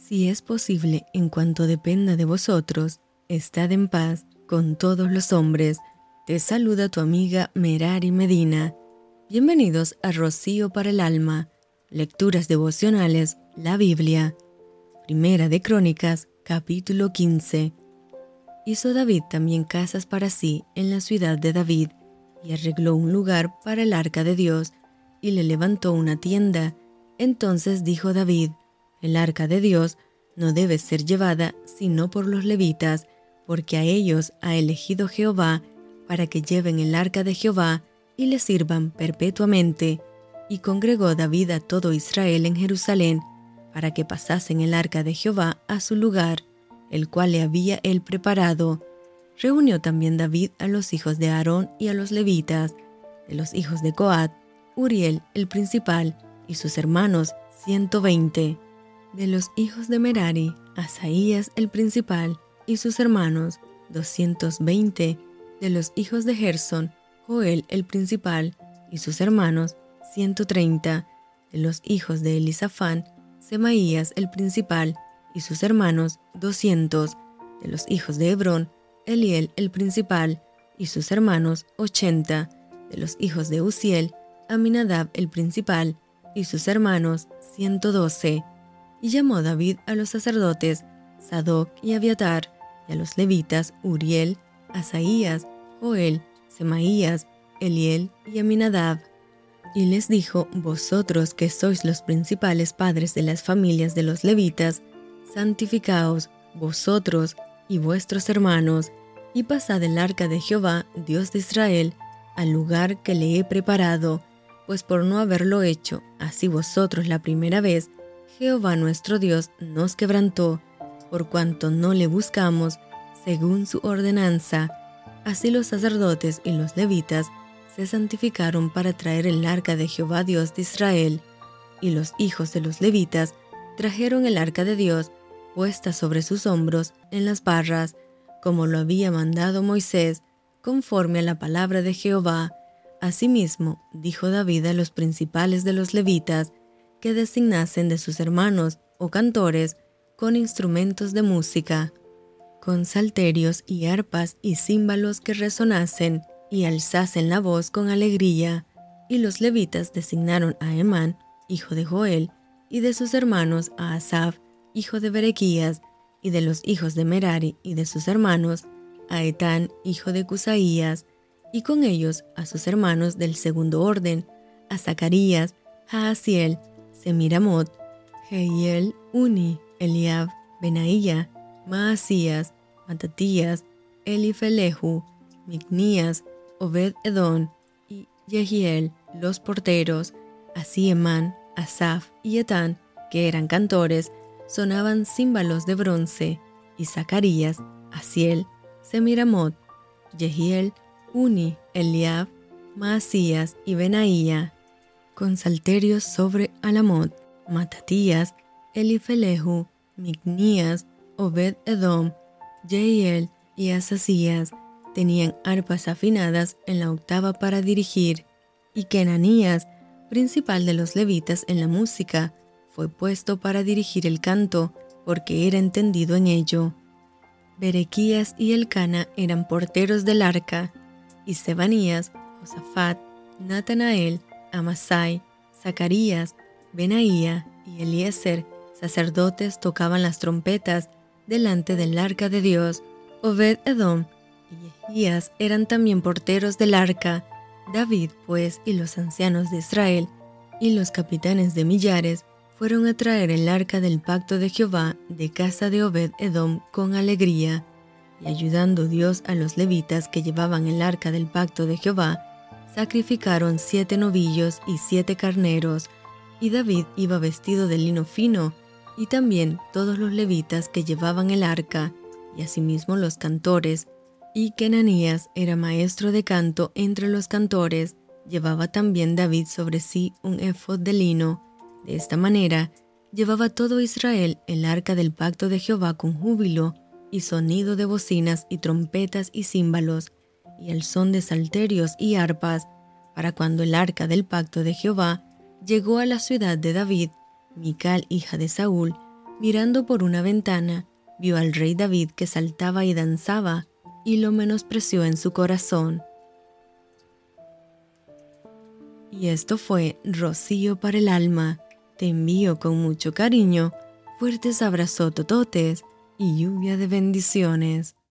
Si es posible, en cuanto dependa de vosotros, estad en paz con todos los hombres. Te saluda tu amiga Merari Medina. Bienvenidos a Rocío para el Alma. Lecturas devocionales, la Biblia. Primera de Crónicas, capítulo 15. Hizo David también casas para sí en la ciudad de David, y arregló un lugar para el arca de Dios, y le levantó una tienda. Entonces dijo David, el arca de Dios no debe ser llevada sino por los levitas, porque a ellos ha elegido Jehová para que lleven el arca de Jehová y le sirvan perpetuamente. Y congregó David a todo Israel en Jerusalén, para que pasasen el arca de Jehová a su lugar, el cual le había él preparado. Reunió también David a los hijos de Aarón y a los levitas, de los hijos de Coat, Uriel el principal, y sus hermanos, ciento veinte de los hijos de Merari, Asaías el principal y sus hermanos, 220, de los hijos de Gerson, Joel el principal y sus hermanos, 130, de los hijos de Elisafán, Semaías el principal y sus hermanos, 200, de los hijos de Hebrón, Eliel el principal y sus hermanos, 80, de los hijos de Uziel, Aminadab el principal y sus hermanos, 112, y llamó David a los sacerdotes Sadoc y Abiatar, y a los levitas Uriel, Asaías, Joel, Semaías, Eliel y Aminadab. Y les dijo, Vosotros que sois los principales padres de las familias de los levitas, santificaos, vosotros y vuestros hermanos, y pasad el arca de Jehová, Dios de Israel, al lugar que le he preparado, pues por no haberlo hecho, así vosotros la primera vez, Jehová nuestro Dios nos quebrantó, por cuanto no le buscamos según su ordenanza. Así los sacerdotes y los levitas se santificaron para traer el arca de Jehová Dios de Israel, y los hijos de los levitas trajeron el arca de Dios puesta sobre sus hombros en las barras, como lo había mandado Moisés, conforme a la palabra de Jehová. Asimismo, dijo David a los principales de los levitas, que designasen de sus hermanos o cantores con instrumentos de música, con salterios y arpas y címbalos que resonasen y alzasen la voz con alegría. Y los levitas designaron a Emán, hijo de Joel, y de sus hermanos a Asaf, hijo de Berequías, y de los hijos de Merari y de sus hermanos, a Etán, hijo de Cusaías, y con ellos a sus hermanos del segundo orden, a Zacarías, a Asiel, Semiramot, Heiel, Uni, Eliab, Benaía, Maasías, Matatías, Elifelehu, Mignías, Obed Edón y Yehiel, los porteros, así Emán, Asaf y Etán, que eran cantores, sonaban címbalos de bronce, y Zacarías, Asiel, Semiramot, Yehiel, Uni, Eliab, Maasías y Benaía, con salterios sobre Alamot, Matatías, Elifelehu, Mignías, Obed Edom, Jeiel y Asasías tenían arpas afinadas en la octava para dirigir, y Kenanías, principal de los levitas en la música, fue puesto para dirigir el canto, porque era entendido en ello. Berequías y Elcana eran porteros del arca, y Sebanías, Josafat, Natanael, Amasai, Zacarías, Benaía y Eliezer, sacerdotes, tocaban las trompetas delante del arca de Dios. Obed Edom y Ejías eran también porteros del arca. David, pues, y los ancianos de Israel y los capitanes de millares fueron a traer el arca del pacto de Jehová de casa de Obed Edom con alegría, y ayudando Dios a los levitas que llevaban el arca del pacto de Jehová, sacrificaron siete novillos y siete carneros, y David iba vestido de lino fino, y también todos los levitas que llevaban el arca, y asimismo los cantores, y Kenanías era maestro de canto entre los cantores, llevaba también David sobre sí un efod de lino. De esta manera, llevaba todo Israel el arca del pacto de Jehová con júbilo, y sonido de bocinas y trompetas y címbalos, y el son de salterios y arpas, para cuando el arca del pacto de Jehová llegó a la ciudad de David, Mical, hija de Saúl, Mirando por una ventana, vio al rey David que saltaba y danzaba y lo menospreció en su corazón. Y esto fue Rocío para el alma. Te envío con mucho cariño, fuertes abrazos tototes y lluvia de bendiciones.